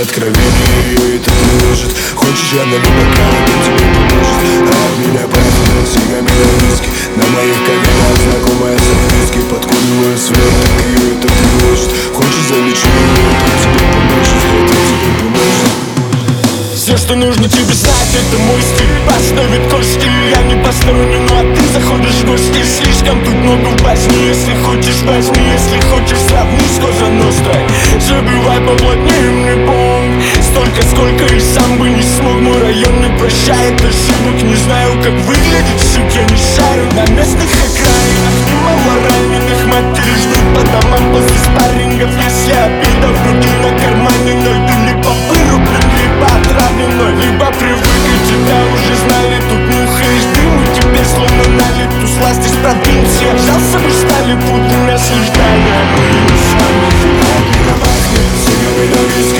откровение Ее это тревожит Хочешь я налью бокал, это тебе поможет. А от меня пахнет сигами виски. На моих коленях знакомая записки. Подкуриваю сверток, ее это тревожит Хочешь за вечеринку, это тебе поможет. Это тебе поможет. Все, что нужно тебе знать, это мой стиль. Поставит кости, я не посторонний Ну а ты заходишь в гости. Слишком тут много возьми Если хочешь, возьми Если хочешь, сравни с Коза Нострой Забивай поплотнее мне пом Столько, сколько и сам бы не смог Мой район не прощает ошибок. Не знаю, как выглядит суд, я не шарю. На местных окраинах немало раненых осуждая. Мы сами, как не пахнет, сильный